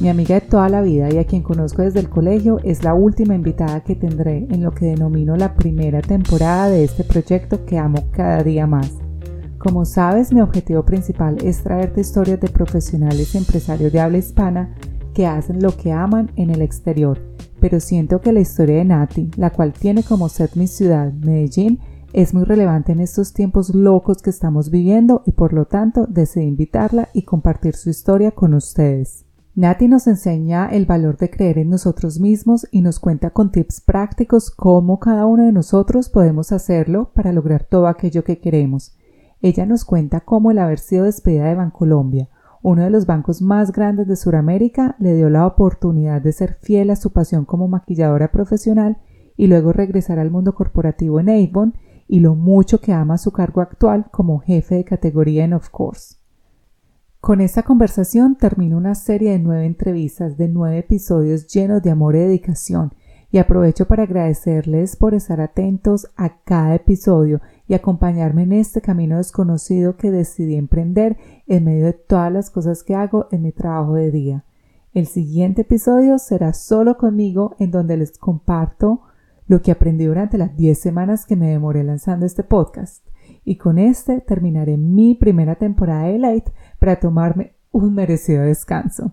mi amiga de toda la vida y a quien conozco desde el colegio, es la última invitada que tendré en lo que denomino la primera temporada de este proyecto que amo cada día más. Como sabes, mi objetivo principal es traerte historias de profesionales y empresarios de habla hispana que hacen lo que aman en el exterior, pero siento que la historia de Nati, la cual tiene como set mi ciudad, Medellín, es muy relevante en estos tiempos locos que estamos viviendo y por lo tanto decidí invitarla y compartir su historia con ustedes. Nati nos enseña el valor de creer en nosotros mismos y nos cuenta con tips prácticos cómo cada uno de nosotros podemos hacerlo para lograr todo aquello que queremos. Ella nos cuenta cómo el haber sido despedida de Bancolombia, uno de los bancos más grandes de Sudamérica, le dio la oportunidad de ser fiel a su pasión como maquilladora profesional y luego regresar al mundo corporativo en Avon y lo mucho que ama su cargo actual como jefe de categoría en Of Course. Con esta conversación termino una serie de nueve entrevistas de nueve episodios llenos de amor y dedicación y aprovecho para agradecerles por estar atentos a cada episodio y acompañarme en este camino desconocido que decidí emprender en medio de todas las cosas que hago en mi trabajo de día. El siguiente episodio será solo conmigo en donde les comparto lo que aprendí durante las 10 semanas que me demoré lanzando este podcast. Y con este terminaré mi primera temporada de Light para tomarme un merecido descanso.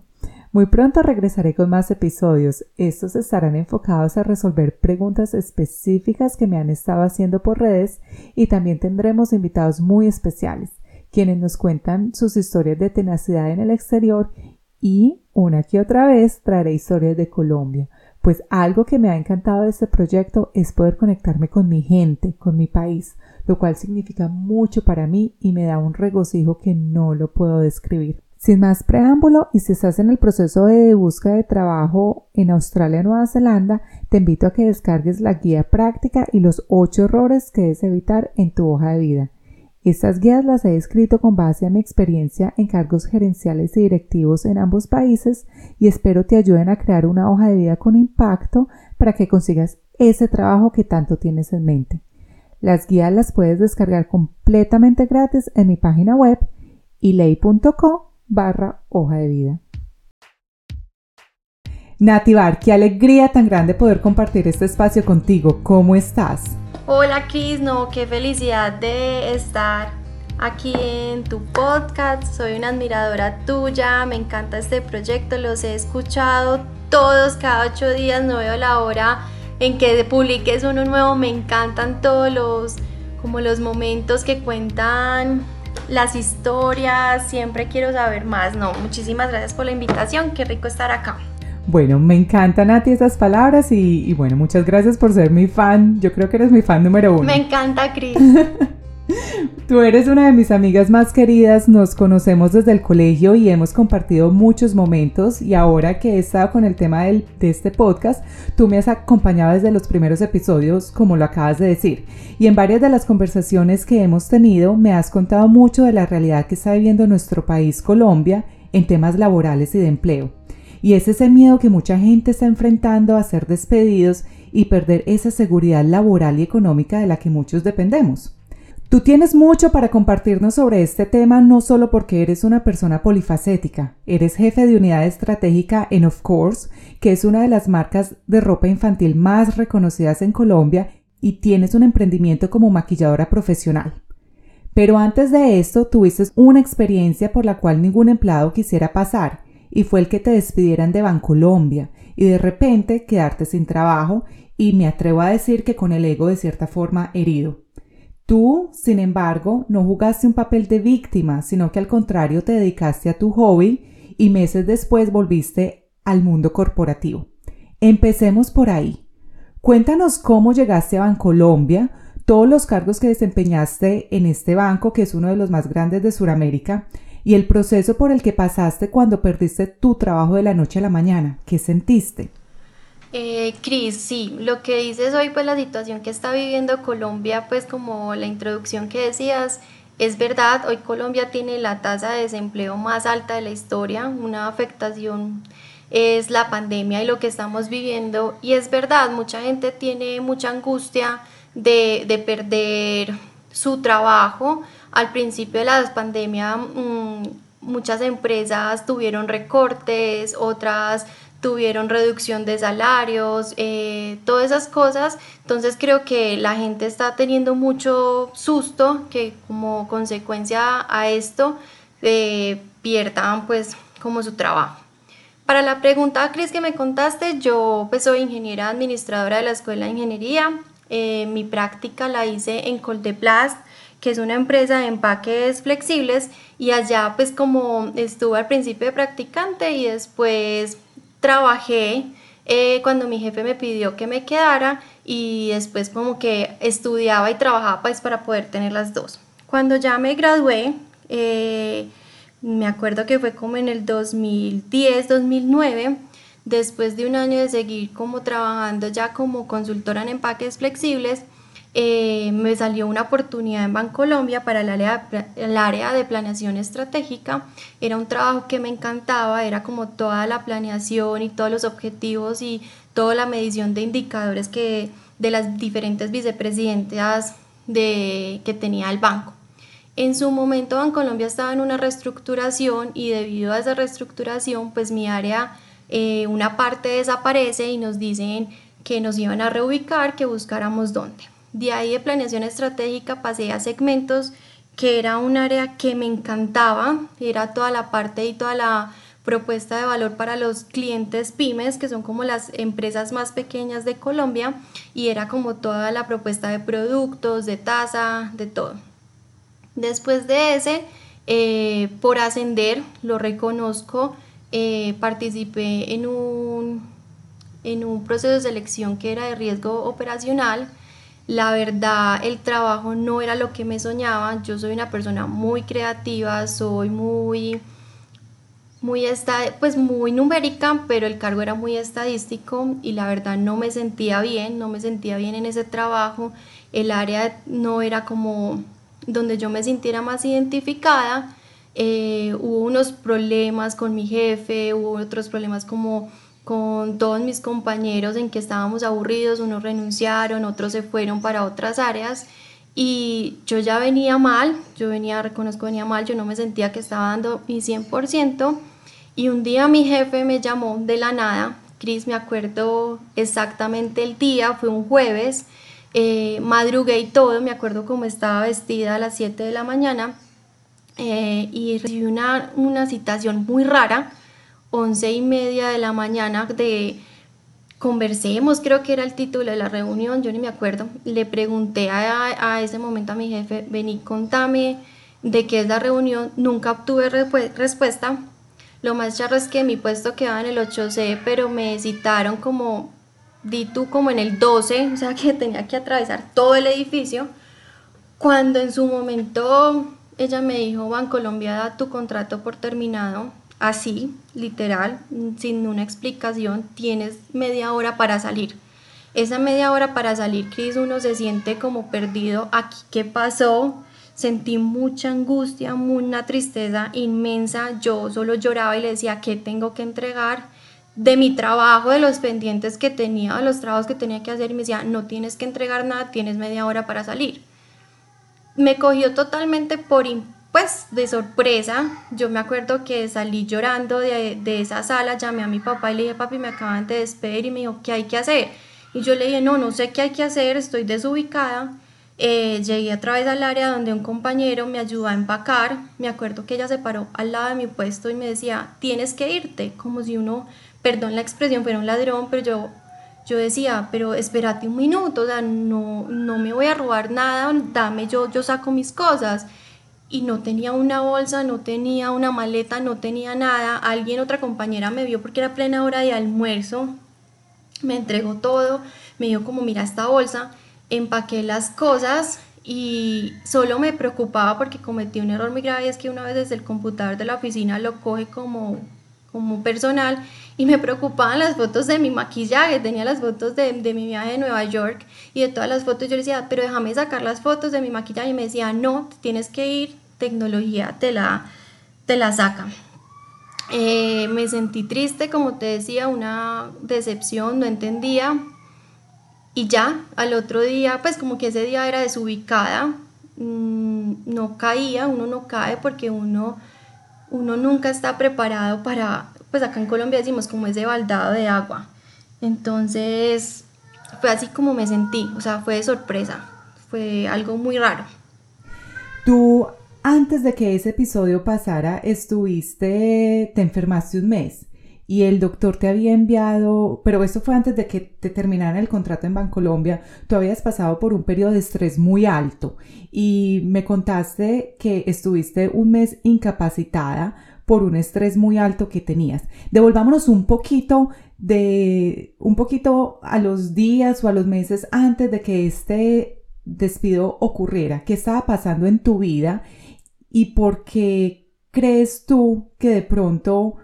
Muy pronto regresaré con más episodios. Estos estarán enfocados a resolver preguntas específicas que me han estado haciendo por redes y también tendremos invitados muy especiales, quienes nos cuentan sus historias de tenacidad en el exterior y una que otra vez traeré historias de Colombia pues algo que me ha encantado de este proyecto es poder conectarme con mi gente, con mi país, lo cual significa mucho para mí y me da un regocijo que no lo puedo describir. Sin más preámbulo, y si estás en el proceso de búsqueda de trabajo en Australia o Nueva Zelanda, te invito a que descargues la guía práctica y los 8 errores que debes evitar en tu hoja de vida. Estas guías las he escrito con base a mi experiencia en cargos gerenciales y directivos en ambos países y espero te ayuden a crear una hoja de vida con impacto para que consigas ese trabajo que tanto tienes en mente. Las guías las puedes descargar completamente gratis en mi página web ilei.co barra hoja de vida. Nativar, qué alegría tan grande poder compartir este espacio contigo. ¿Cómo estás? Hola Cris, no, qué felicidad de estar aquí en tu podcast. Soy una admiradora tuya, me encanta este proyecto, los he escuchado todos cada ocho días, no veo la hora en que publiques uno nuevo, me encantan todos los como los momentos que cuentan las historias, siempre quiero saber más. No, muchísimas gracias por la invitación, qué rico estar acá. Bueno, me encantan Nati esas palabras y, bueno, muchas gracias por ser mi fan. Yo creo que eres mi fan número uno. Me encanta, Cris. Tú eres una de mis amigas más queridas, nos conocemos desde el colegio y hemos compartido muchos momentos y ahora que he estado con el tema de este podcast, tú me has acompañado desde los primeros episodios, como lo acabas de decir, y en varias de las conversaciones que hemos tenido me has contado mucho de la realidad que está viviendo nuestro país, Colombia, en temas laborales y de empleo. Y es ese miedo que mucha gente está enfrentando a ser despedidos y perder esa seguridad laboral y económica de la que muchos dependemos. Tú tienes mucho para compartirnos sobre este tema no solo porque eres una persona polifacética, eres jefe de unidad estratégica en Of Course, que es una de las marcas de ropa infantil más reconocidas en Colombia y tienes un emprendimiento como maquilladora profesional. Pero antes de esto tuviste una experiencia por la cual ningún empleado quisiera pasar y fue el que te despidieran de Bancolombia y de repente quedarte sin trabajo y me atrevo a decir que con el ego de cierta forma herido. Tú, sin embargo, no jugaste un papel de víctima, sino que al contrario te dedicaste a tu hobby y meses después volviste al mundo corporativo. Empecemos por ahí. Cuéntanos cómo llegaste a Bancolombia, todos los cargos que desempeñaste en este banco, que es uno de los más grandes de Sudamérica, y el proceso por el que pasaste cuando perdiste tu trabajo de la noche a la mañana. ¿Qué sentiste? Eh, Cris, sí, lo que dices hoy, pues la situación que está viviendo Colombia, pues como la introducción que decías, es verdad, hoy Colombia tiene la tasa de desempleo más alta de la historia, una afectación es la pandemia y lo que estamos viviendo, y es verdad, mucha gente tiene mucha angustia de, de perder su trabajo, al principio de la pandemia mm, muchas empresas tuvieron recortes, otras tuvieron reducción de salarios, eh, todas esas cosas. Entonces creo que la gente está teniendo mucho susto que como consecuencia a esto eh, pierdan pues como su trabajo. Para la pregunta, Cris, que me contaste, yo pues soy ingeniera administradora de la Escuela de Ingeniería. Eh, mi práctica la hice en Coldeplast que es una empresa de empaques flexibles y allá pues como estuve al principio de practicante y después trabajé eh, cuando mi jefe me pidió que me quedara y después como que estudiaba y trabajaba pues para poder tener las dos. Cuando ya me gradué, eh, me acuerdo que fue como en el 2010, 2009, después de un año de seguir como trabajando ya como consultora en empaques flexibles, eh, me salió una oportunidad en Bancolombia para el área, de planeación estratégica. Era un trabajo que me encantaba, era como toda la planeación y todos los objetivos y toda la medición de indicadores que de las diferentes vicepresidentas de, que tenía el banco. En su momento Bancolombia estaba en una reestructuración y debido a esa reestructuración pues mi área, eh, una parte desaparece y nos dicen que nos iban a reubicar, que buscáramos dónde. De ahí de planeación estratégica pasé a segmentos, que era un área que me encantaba, era toda la parte y toda la propuesta de valor para los clientes pymes, que son como las empresas más pequeñas de Colombia, y era como toda la propuesta de productos, de tasa, de todo. Después de ese, eh, por ascender, lo reconozco, eh, participé en un, en un proceso de selección que era de riesgo operacional, la verdad, el trabajo no era lo que me soñaba. Yo soy una persona muy creativa, soy muy muy pues muy numérica, pero el cargo era muy estadístico y la verdad no me sentía bien, no me sentía bien en ese trabajo. El área no era como donde yo me sintiera más identificada. Eh, hubo unos problemas con mi jefe, hubo otros problemas como con todos mis compañeros en que estábamos aburridos, unos renunciaron, otros se fueron para otras áreas y yo ya venía mal, yo venía, reconozco, venía mal, yo no me sentía que estaba dando mi 100% y un día mi jefe me llamó de la nada, Cris, me acuerdo exactamente el día, fue un jueves, eh, madrugué y todo, me acuerdo cómo estaba vestida a las 7 de la mañana eh, y recibí una, una citación muy rara once y media de la mañana de conversemos, creo que era el título de la reunión, yo ni me acuerdo. Le pregunté a, a ese momento a mi jefe, vení, contame de qué es la reunión, nunca obtuve respuesta. Lo más charro es que mi puesto quedaba en el 8C, pero me citaron como, di tú, como en el 12, o sea que tenía que atravesar todo el edificio. Cuando en su momento ella me dijo, Bancolombia da tu contrato por terminado, así, literal, sin una explicación, tienes media hora para salir. Esa media hora para salir, Cris, uno se siente como perdido. Aquí, ¿qué pasó? Sentí mucha angustia, una tristeza inmensa. Yo solo lloraba y le decía, ¿qué tengo que entregar? De mi trabajo, de los pendientes que tenía, de los trabajos que tenía que hacer. Y me decía, no tienes que entregar nada, tienes media hora para salir. Me cogió totalmente por pues de sorpresa, yo me acuerdo que salí llorando de, de, esa sala, llamé a mi papá y le dije, papi, me acaban de despedir y me dijo, ¿qué hay que hacer? Y yo le dije, no, no sé qué hay que hacer, estoy desubicada. Eh, llegué a través del área donde un compañero me ayudó a empacar. Me acuerdo que ella se paró al lado de mi puesto y me decía, tienes que irte, como si uno, perdón la expresión, fuera un ladrón, pero yo, yo decía, pero espérate un minuto, o sea, no, no me voy a robar nada, dame, yo, yo saco mis cosas y no tenía una bolsa, no tenía una maleta, no tenía nada. Alguien, otra compañera me vio porque era plena hora de almuerzo. me entregó todo, me dijo como mira esta bolsa, empaqué las cosas y solo me preocupaba porque cometí un error muy grave, es que una vez desde el computador de la oficina lo coge como, como personal y me preocupaban las fotos de mi maquillaje, tenía las fotos de, de, mi viaje de Nueva York y de todas las fotos yo le decía, pero déjame sacar las fotos de mi maquillaje y me decía, no, tienes que ir, tecnología te la, te la saca. Eh, me sentí triste, como te decía, una decepción, no entendía. Y ya, al otro día, pues como que ese día era desubicada, mm, no caía, uno no cae porque uno, uno nunca está preparado para, pues acá en Colombia decimos como ese baldado de agua. Entonces, fue así como me sentí, o sea, fue de sorpresa, fue algo muy raro. Tú antes de que ese episodio pasara, estuviste, te enfermaste un mes y el doctor te había enviado, pero esto fue antes de que te terminara el contrato en Bancolombia, tú habías pasado por un periodo de estrés muy alto y me contaste que estuviste un mes incapacitada por un estrés muy alto que tenías. Devolvámonos un poquito de, un poquito a los días o a los meses antes de que este despido ocurriera. ¿Qué estaba pasando en tu vida? Y por qué crees tú que de pronto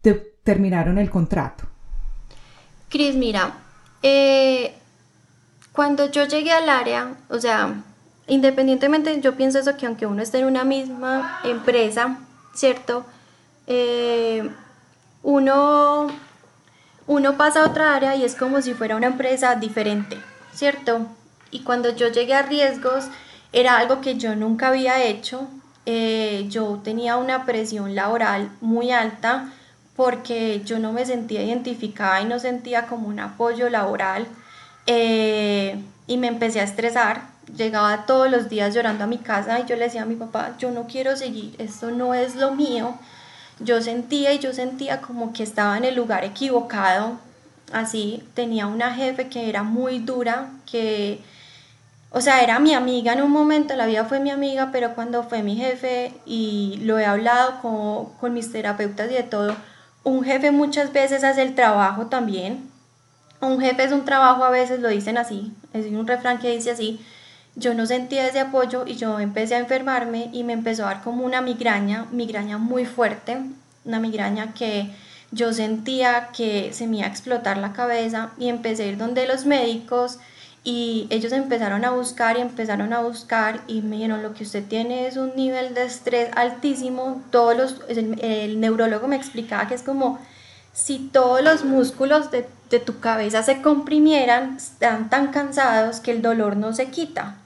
te terminaron el contrato? Cris, mira, eh, cuando yo llegué al área, o sea, independientemente, yo pienso eso que aunque uno esté en una misma empresa, ¿cierto? Eh, uno, uno pasa a otra área y es como si fuera una empresa diferente, ¿cierto? Y cuando yo llegué a riesgos, era algo que yo nunca había hecho, eh, yo tenía una presión laboral muy alta porque yo no me sentía identificada y no sentía como un apoyo laboral eh, y me empecé a estresar. Llegaba todos los días llorando a mi casa y yo le decía a mi papá, yo no quiero seguir, esto no es lo mío. Yo sentía y yo sentía como que estaba en el lugar equivocado. Así, tenía una jefe que era muy dura, que o sea, era mi amiga en un momento, la vida fue mi amiga, pero cuando fue mi jefe y lo he hablado con, con mis terapeutas y de todo, un jefe muchas veces hace el trabajo también. Un jefe es un trabajo, a veces lo dicen así, es un refrán que dice así. Yo no sentía ese apoyo y yo empecé a enfermarme y me empezó a dar como una migraña, migraña muy fuerte, una migraña que yo sentía que se me iba a explotar la cabeza y empecé a ir donde los médicos y ellos empezaron a buscar y empezaron a buscar y me dijeron lo que usted tiene es un nivel de estrés altísimo todos los el, neurólogo me explicaba que es como si todos los músculos de, de, tu cabeza se comprimieran están tan cansados que el dolor no se quita.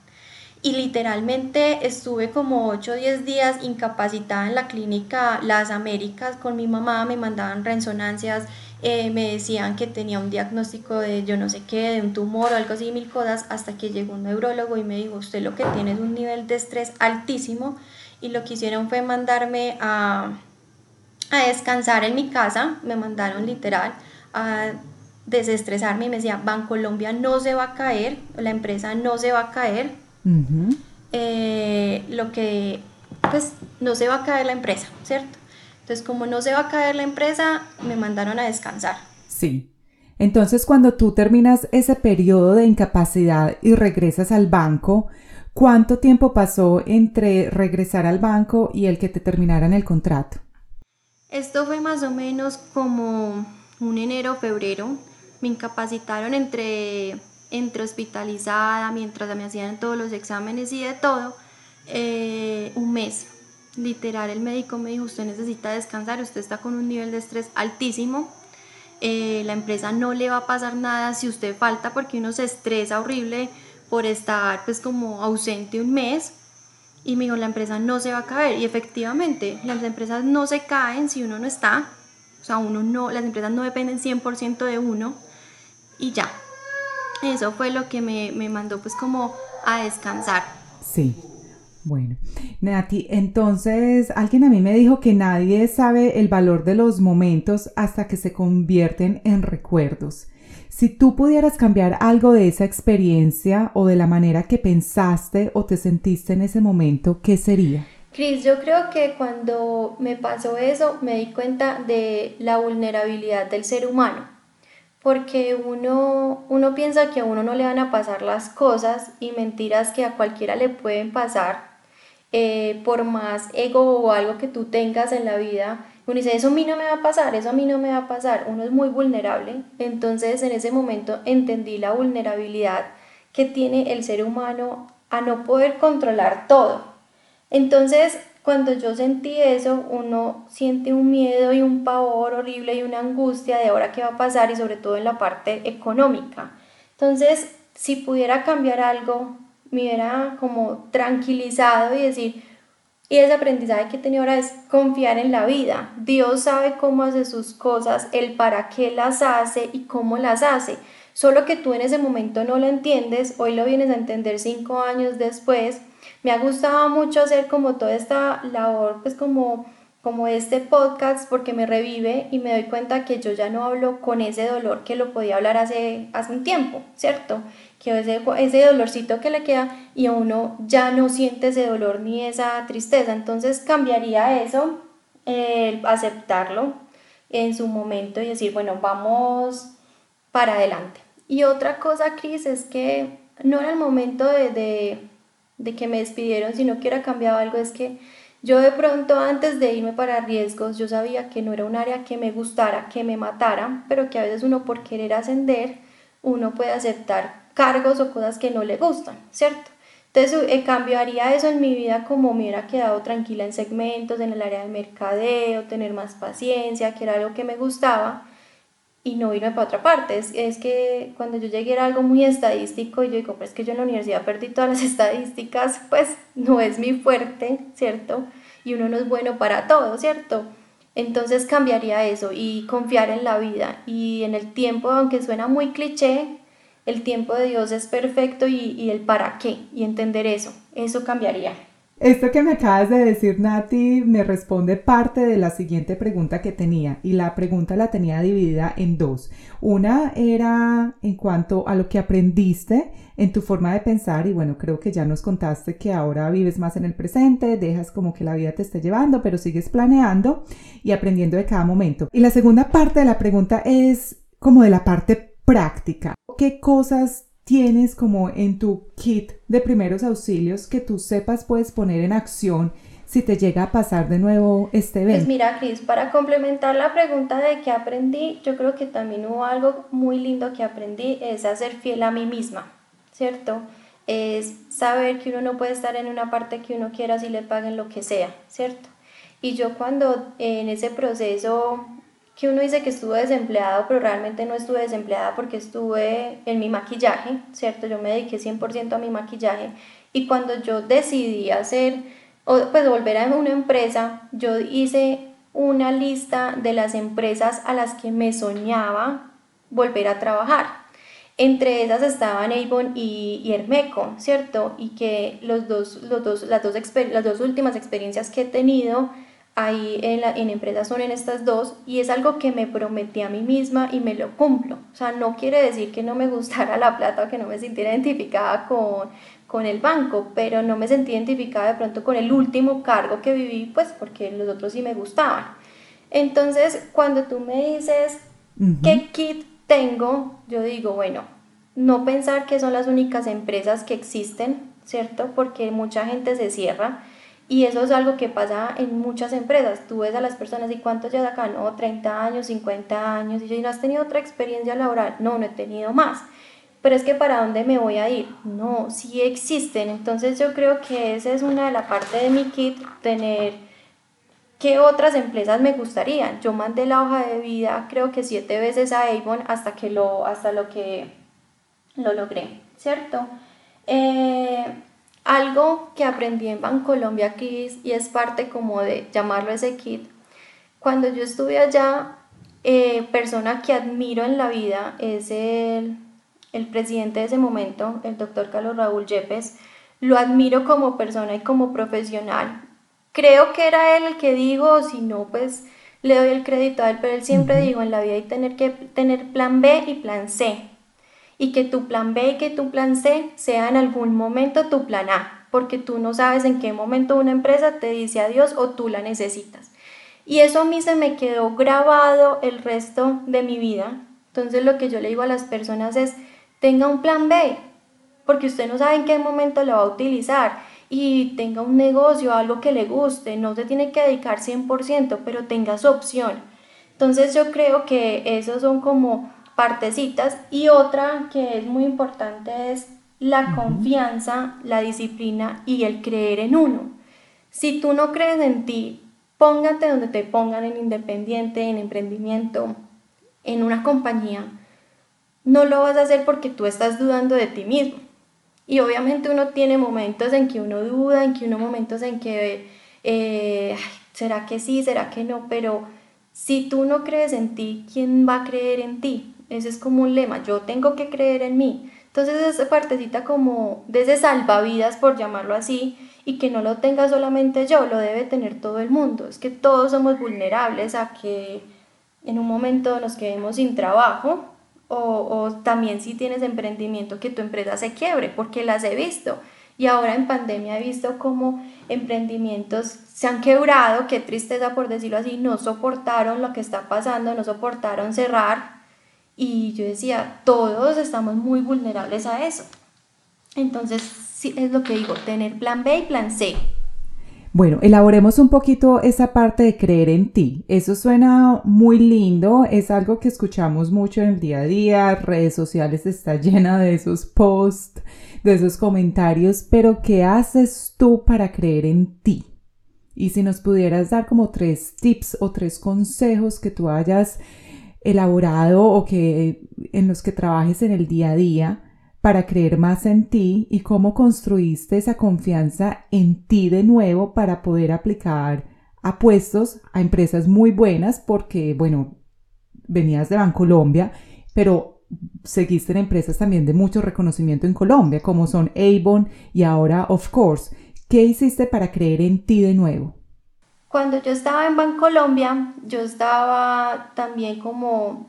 Y literalmente estuve como 8 o 10 días incapacitada en la clínica Las Américas con mi mamá me mandaban resonancias eh, me decían que tenía un diagnóstico de yo no sé qué, de un tumor o algo así, mil cosas, hasta que llegó un neurólogo y me dijo, usted lo que tiene es un nivel de estrés altísimo y lo que hicieron fue mandarme a, a descansar en mi casa, me mandaron literal a desestresarme y me decía, Bancolombia no se va a caer, la empresa no se va a caer, eh, lo que, pues no se va a caer la empresa, ¿cierto? Entonces, como no se va a caer la empresa, me mandaron a descansar. Sí. Entonces, cuando tú terminas ese periodo de incapacidad y regresas al banco, ¿cuánto tiempo pasó entre regresar al banco y el que te terminaran el contrato? Esto fue más o menos como un enero, febrero. Me incapacitaron entre, entre hospitalizada, mientras me hacían todos los exámenes y de todo, eh, un mes literal el médico me dijo, usted necesita descansar, usted está con un nivel de estrés altísimo, eh, la empresa no le va a pasar nada si usted falta porque uno se estresa horrible por estar pues como ausente un mes y me dijo, la empresa no se va a caer y efectivamente las empresas no se caen si uno no está, o sea, uno no, las empresas no dependen 100% de uno y ya. Eso fue lo que me, me mandó pues como a descansar. Sí. Bueno, Nati, entonces alguien a mí me dijo que nadie sabe el valor de los momentos hasta que se convierten en recuerdos. Si tú pudieras cambiar algo de esa experiencia o de la manera que pensaste o te sentiste en ese momento, ¿qué sería? Cris, yo creo que cuando me pasó eso me di cuenta de la vulnerabilidad del ser humano, porque uno, uno piensa que a uno no le van a pasar las cosas y mentiras que a cualquiera le pueden pasar, eh, por más ego o algo que tú tengas en la vida. Uno dice, eso a mí no me va a pasar, eso a mí no me va a pasar. Uno es muy vulnerable. Entonces en ese momento entendí la vulnerabilidad que tiene el ser humano a no poder controlar todo. Entonces cuando yo sentí eso, uno siente un miedo y un pavor horrible y una angustia de ahora qué va a pasar y sobre todo en la parte económica. Entonces, si pudiera cambiar algo, me hubiera como tranquilizado y decir, y ese aprendizaje que he tenido ahora es confiar en la vida. Dios sabe cómo hace sus cosas, el para qué las hace y cómo las hace. Solo que tú en ese momento no lo entiendes, hoy lo vienes a entender cinco años después me ha gustado mucho hacer como toda esta labor, pues como, como este podcast, porque me revive y me doy cuenta que yo ya no hablo con ese dolor que lo podía hablar hace, hace un tiempo, ¿cierto? Que ese, ese dolorcito que le queda y uno ya no siente ese dolor ni esa tristeza. Entonces cambiaría eso, aceptarlo en su momento y decir, bueno, vamos para adelante. Y otra cosa, Cris, es que no era el momento de de que me despidieron, sino que hubiera cambiado algo, es que yo de pronto antes de irme para riesgos, yo sabía que no era un área que me gustara, que me matara, pero que a veces uno por querer ascender, uno puede aceptar cargos o cosas que no le gustan, ¿cierto? Entonces eh, cambiaría eso en mi vida como me hubiera quedado tranquila en segmentos, en el área del mercadeo, tener más paciencia, que era algo que me gustaba y no irme para otra parte. Es, es, que cuando yo llegué era algo muy estadístico y yo digo, pues que yo en la universidad perdí todas las estadísticas, pues no es mi fuerte, ¿cierto? Y uno no es bueno para todo, ¿cierto? Entonces cambiaría eso y confiar en la vida y en el tiempo, aunque suena muy cliché, el tiempo de Dios es perfecto y, y el para qué y entender eso, eso cambiaría. Esto que me acabas de decir, Nati, me responde parte de la siguiente pregunta que tenía y la pregunta la tenía dividida en dos. Una era en cuanto a lo que aprendiste en tu forma de pensar y bueno, creo que ya nos contaste que ahora vives más en el presente, dejas como que la vida te esté llevando, pero sigues planeando y aprendiendo de cada momento. Y la segunda parte de la pregunta es como de la parte práctica. ¿Qué cosas tienes como en tu kit de primeros auxilios que tú sepas puedes poner en acción si te llega a pasar de nuevo este evento? Pues mira, Cris, para complementar la pregunta de qué aprendí, yo creo que también hubo algo muy lindo que aprendí, es a ser fiel a mí misma, ¿cierto? Es saber que uno no puede estar en una parte que uno quiera si le paguen lo que sea, ¿cierto? Y yo cuando en ese proceso que uno dice que estuve desempleado, pero realmente no estuve desempleada porque estuve en mi maquillaje, ¿cierto? Yo me dediqué 100% a mi maquillaje y cuando yo decidí hacer, pues volver a una empresa, yo hice una lista de las empresas a las que me soñaba volver a trabajar. Entre esas estaban Avon y, y Hermeco, ¿cierto? Y que los dos, los dos, las, dos las dos últimas experiencias que he tenido ahí en, la, en empresas son en estas dos y es algo que me prometí a mí misma y me lo cumplo. O sea, no quiere decir que no me gustara la plata o que no me sintiera identificada con, con el banco, pero no me sentí identificada de pronto con el último cargo que viví, pues porque los otros sí me gustaban. Entonces, cuando tú me dices qué kit tengo, yo digo, bueno, no pensar que son las únicas empresas que existen, ¿cierto? Porque mucha gente se cierra y eso es algo que pasa en muchas empresas. Tú ves a las personas y cuántos ya acá, no, 30 años, 50 años, y yo, ¿no has tenido otra experiencia laboral? No, no he tenido más. Pero es que ¿para dónde me voy a ir? No, sí existen. Entonces yo creo que esa es una de las partes de mi kit, tener qué otras empresas me gustarían. Yo mandé la hoja de vida creo que siete veces a Avon hasta, que lo, hasta lo que lo logré, ¿cierto? Eh, algo que aprendí en Bancolombia Kids y es parte como de llamarlo ese kit. Cuando yo estuve allá, eh, persona que admiro en la vida es el, el presidente de ese momento, el doctor Carlos Raúl Yepes. Lo admiro como persona y como profesional. Creo que era él el que dijo, si no, pues le doy el crédito a él, pero él siempre dijo en la vida hay tener que tener plan B y plan C y que tu plan B y que tu plan C sea en algún momento tu plan A, porque tú no sabes en qué momento una empresa te dice adiós o tú la necesitas. Y eso a mí se me quedó grabado el resto de mi vida, Entonces lo que yo le digo a las personas es, tenga un plan B, porque usted no sabe en qué momento lo va a utilizar y tenga un negocio, algo que le guste, no se tiene que dedicar 100%, pero tenga su opción. Entonces yo creo que esos son como partecitas y otra que es muy importante es la confianza, la disciplina y el creer en uno. Si tú no crees en ti, póngate donde te pongan en independiente, en emprendimiento, en una compañía, no lo vas a hacer porque tú estás dudando de ti mismo. Y obviamente uno tiene momentos en que uno duda, en que uno momentos en que, eh, ¿será que sí, será que no? Pero si tú no crees en ti, ¿quién va a creer en ti? Ese es como un lema, yo tengo que creer en mí. Entonces esa partecita como de ese salvavidas, por llamarlo así, y que no lo tenga solamente yo, lo debe tener todo el mundo. Es que todos somos vulnerables a que en un momento nos quedemos sin trabajo o, también si tienes emprendimiento que tu empresa se quiebre, porque las he visto. Y ahora en pandemia he visto cómo emprendimientos se han quebrado, qué tristeza por decirlo así, no soportaron lo que está pasando, no soportaron cerrar. Y yo decía, todos estamos muy vulnerables a eso. Entonces, sí, es lo que digo, tener plan B y plan C. Bueno, elaboremos un poquito esa parte de creer en ti. Eso suena muy lindo, es algo que escuchamos mucho en el día a día, redes sociales está llena de esos posts, de esos comentarios, pero ¿qué haces tú para creer en ti? Y si nos pudieras dar como tres tips o tres consejos que tú hayas elaborado o que en los que trabajes en el día a día, para creer más en ti y cómo construiste esa confianza en ti de nuevo para poder aplicar a puestos a empresas muy buenas porque, bueno, venías de Bancolombia, pero seguiste en empresas también de mucho reconocimiento en Colombia, como son Avon y ahora Of Course. ¿Qué hiciste para creer en ti de nuevo? Cuando yo estaba en Bancolombia, yo estaba también como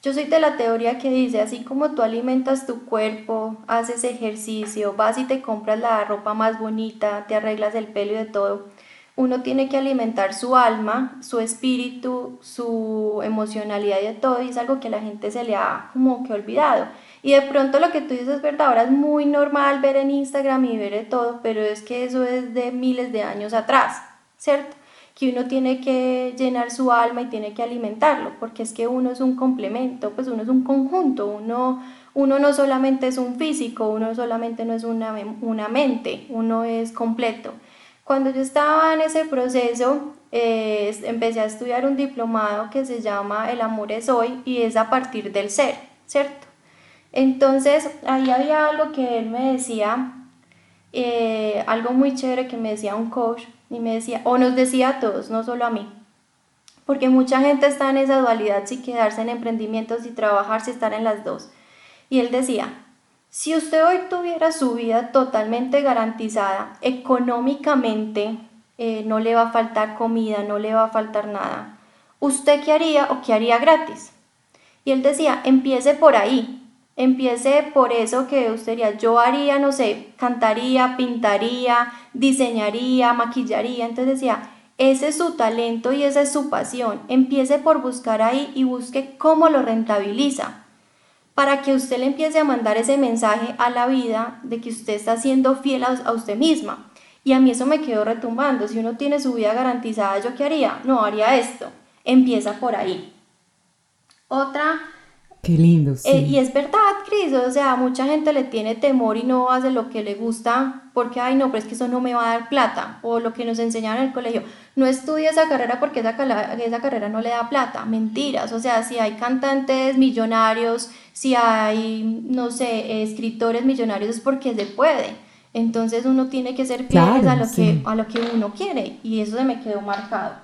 yo soy de la teoría que dice, así como tú alimentas tu cuerpo, haces ejercicio, vas y te compras la ropa más bonita, te arreglas el pelo y de todo, uno tiene que alimentar su alma, su espíritu, su emocionalidad y de todo, y es algo que a la gente se le ha como que olvidado. Y de pronto lo que tú dices es verdad, ahora es muy normal ver en Instagram y ver de todo, pero es que eso es de miles de años atrás, ¿cierto? Que uno tiene que llenar su alma y tiene que alimentarlo, porque es que uno es un complemento, pues uno es un conjunto, uno, uno no solamente es un físico, uno solamente no es una, una mente, uno es completo. Cuando yo estaba en ese proceso, eh, empecé a estudiar un diplomado que se llama El amor es hoy y es a partir del ser, ¿cierto? Entonces, ahí había algo que él me decía, eh, algo muy chévere que me decía un coach, y me decía, o nos decía a todos, no solo a mí, porque mucha gente está en esa dualidad, si quedarse en emprendimientos y trabajar, si estar en las dos. Y él decía, si usted hoy tuviera su vida totalmente garantizada, económicamente, eh, no le va a faltar comida, no le va a faltar nada, ¿usted qué haría o qué haría gratis? Y él decía, empiece por ahí, Empiece por eso que usted diría, yo haría, no sé, cantaría, pintaría, diseñaría, maquillaría. Entonces decía, ese es su talento y esa es su pasión. Empiece por buscar ahí y busque cómo lo rentabiliza. Para que usted le empiece a mandar ese mensaje a la vida de que usted está siendo fiel a, usted misma. Y a mí eso me quedó retumbando. Si uno tiene su vida garantizada, ¿yo qué haría? No, haría esto. Empieza por ahí. Otra Qué lindo, sí. Eh, y es verdad, Cris, o sea, mucha gente le tiene temor y no hace lo que le gusta porque, ay, no, pero es que eso no me va a dar plata. O lo que nos enseñaron en el colegio, no estudia esa carrera porque esa, esa carrera no le da plata. Mentiras, o sea, si hay cantantes millonarios, si hay, no sé, escritores millonarios es porque se puede. Entonces uno tiene que ser fiel a, lo que, a lo que uno quiere y eso se me quedó marcado.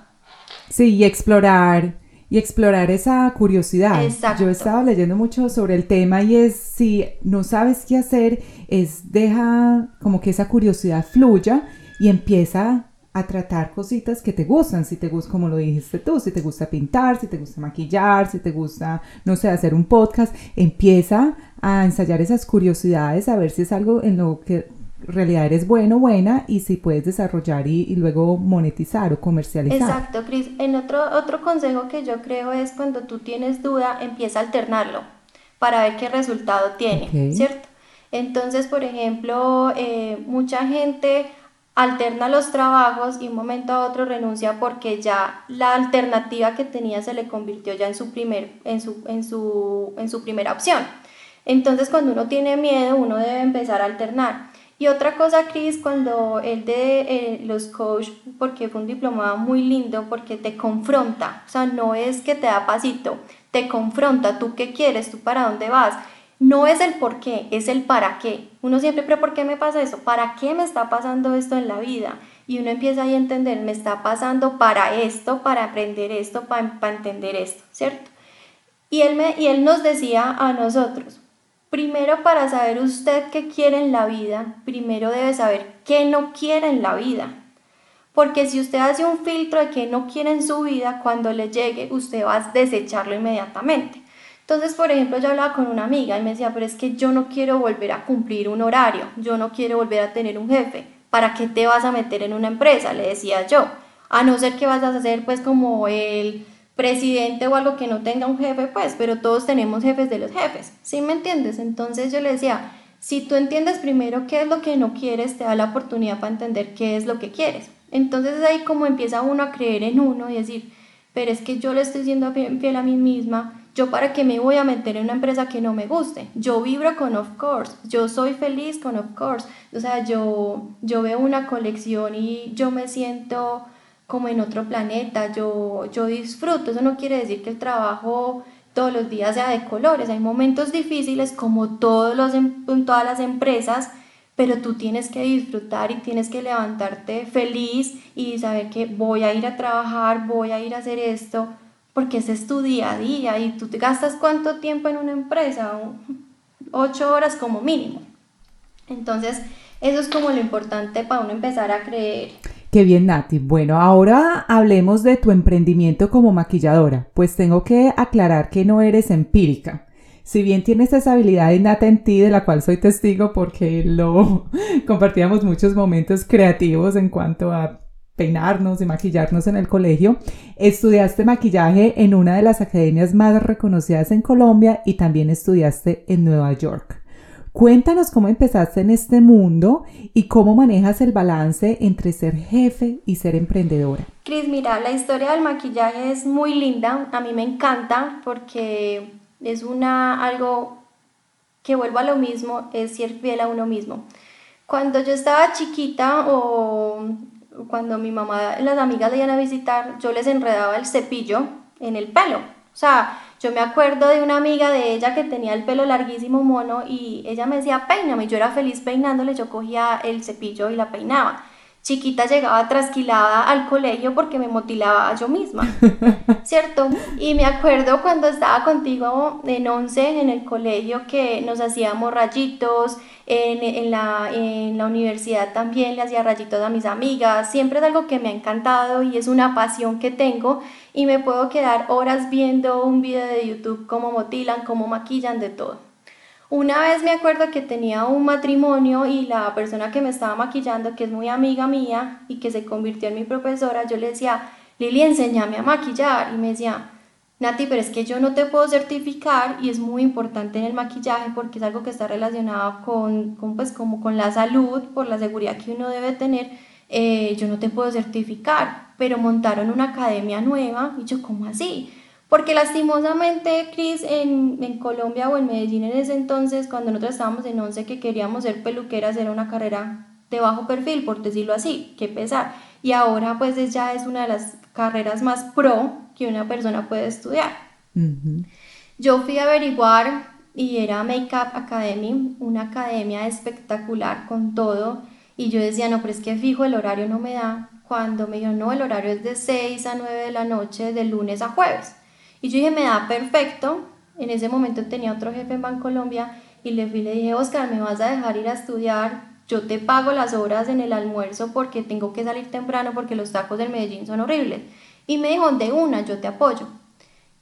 Sí, y explorar y explorar esa curiosidad. Yo estaba leyendo mucho sobre el tema y es si no sabes qué hacer, es deja como que esa curiosidad fluya y empieza a tratar cositas que te gustan, si te gusta, como lo dijiste tú, si te gusta pintar, si te gusta maquillar, si te gusta, no sé, hacer un podcast, empieza a ensayar esas curiosidades, a ver si es algo en lo que realidad eres bueno, buena y si puedes desarrollar y, luego monetizar o comercializar. Exacto, Cris. En otro, otro consejo que yo creo es cuando tú tienes duda, empieza a alternarlo para ver qué resultado tiene, ¿cierto? Entonces, por ejemplo, eh, mucha gente alterna los trabajos y un momento a otro renuncia porque ya la alternativa que tenía se le convirtió ya en su, primer, en su, en su, en su primera opción. Entonces cuando uno tiene miedo uno debe empezar a alternar. Y otra cosa, Chris, cuando el de eh, los coach, porque fue un diplomado muy lindo, porque te confronta, o sea, no es que te da pasito, te confronta, tú qué quieres, tú para dónde vas no es el por qué, es el para qué. Uno siempre, pero ¿por qué me pasa eso? ¿Para qué me está pasando esto en la vida? Y uno empieza ahí a entender, me está pasando para esto, para aprender esto, para, entender esto, ¿cierto? Y él, me, y él nos decía a nosotros, primero para saber usted qué quiere en la vida, primero debe saber qué no quiere en la vida. Porque si usted hace un filtro de qué no quiere en su vida, cuando le llegue, usted va a desecharlo inmediatamente. Entonces, por ejemplo, yo hablaba con una amiga y me decía, pero es que yo no quiero volver a cumplir un horario, yo no quiero volver a tener un jefe. ¿Para qué te vas a meter en una empresa? Le decía yo. A no ser que vas a hacer pues como el presidente o algo que no tenga un jefe, pues, pero todos tenemos jefes de los jefes, ¿sí me entiendes? Entonces yo le decía, si tú entiendes primero qué es lo que no quieres, te da la oportunidad para entender qué es lo que quieres. Entonces ahí como empieza uno a creer en uno y decir, pero es que yo le estoy siendo fiel a mí misma, yo para qué me voy a meter en una empresa que no me guste. Yo vibro con of course, yo soy feliz con of course. O sea, yo, yo veo una colección y yo me siento como en otro planeta, yo, yo disfruto. Eso no quiere decir que el trabajo todos los días sea de colores. Hay momentos difíciles como todos los, en todas las empresas, pero tú tienes que disfrutar y tienes que levantarte feliz y saber que voy a ir a trabajar, voy a ir a hacer esto porque ese es tu día a día y tú te gastas cuánto tiempo en una empresa, ocho horas como mínimo. Entonces, eso es como lo importante para uno empezar a creer. Qué bien, Nati. Bueno, ahora hablemos de tu emprendimiento como maquilladora, pues tengo que aclarar que no eres empírica. Si bien tienes esa habilidad innata en ti, de la cual soy testigo porque lo compartíamos muchos momentos creativos en cuanto a peinarnos y maquillarnos en el colegio. Estudiaste maquillaje en una de las academias más reconocidas en Colombia y también estudiaste en Nueva York. Cuéntanos cómo empezaste en este mundo y cómo manejas el balance entre ser jefe y ser emprendedora. Cris, mira, la historia del maquillaje es muy linda, a mí me encanta porque es una algo que vuelvo a lo mismo, es ser fiel a uno mismo. Cuando yo estaba chiquita o cuando mi mamá, las amigas le iban a visitar, yo les enredaba el cepillo en el pelo. O sea, yo me acuerdo de una amiga de ella que tenía el pelo larguísimo mono y ella me decía, peíname. Yo era feliz peinándole, yo cogía el cepillo y la peinaba. Chiquita llegaba trasquilada al colegio porque me motilaba yo misma, ¿cierto? Y me acuerdo cuando estaba contigo en 11 en el colegio que nos hacíamos rayitos, en, la, en la universidad también le hacía rayitos a mis amigas, siempre es algo que me ha encantado y es una pasión que tengo y me puedo quedar horas viendo un video de YouTube cómo motilan, cómo maquillan, de todo. Una vez me acuerdo que tenía un matrimonio y la persona que me estaba maquillando, que es muy amiga mía y que se convirtió en mi profesora, yo le decía, Lili, enséñame a maquillar. Y me decía, Nati, pero es que yo no te puedo certificar y es muy importante en el maquillaje porque es algo que está relacionado con, pues, como con la salud, por la seguridad que uno debe tener. Eh, yo no te puedo certificar, pero montaron una academia nueva y yo, ¿cómo así? Porque lastimosamente, Cris, en, en, Colombia o en Medellín en ese entonces, cuando nosotros estábamos en 11 que queríamos ser peluqueras, era una carrera de bajo perfil, por decirlo así, que pesar. Y ahora pues ya es una de las carreras más pro que una persona puede estudiar. Yo fui a averiguar y era Makeup Academy, una academia espectacular con todo. Y yo decía, no, pero es que fijo, el horario no me da. Cuando me dijo, no, el horario es de 6 a 9 de la noche, de lunes a jueves. Y yo dije, me da perfecto. En ese momento tenía otro jefe en Bancolombia y le fui y le dije, Oscar, ¿me vas a dejar ir a estudiar? Yo te pago las horas en el almuerzo porque tengo que salir temprano porque los tacos del Medellín son horribles. Y me dijo, de una, yo te apoyo.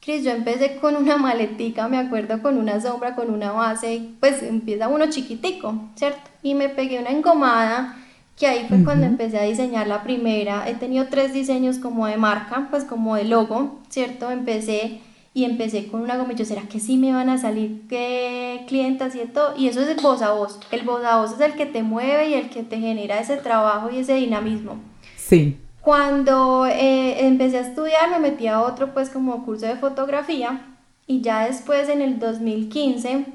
Cris, yo empecé con una maletica, me acuerdo, con una sombra, con una base, pues empieza uno chiquitico, ¿cierto? Y me pegué una engomada, que ahí fue cuando empecé a diseñar la primera. He tenido tres diseños como de marca, pues como de logo, ¿cierto? Empecé y empecé con una goma y yo, ¿será que sí me van a salir ¿qué clientas y todo? Y eso es el voz a voz. El voz a voz es el que te mueve y el que te genera ese trabajo y ese dinamismo. Sí. Cuando eh, empecé a estudiar me metí a otro pues como curso de fotografía y ya después en el 2015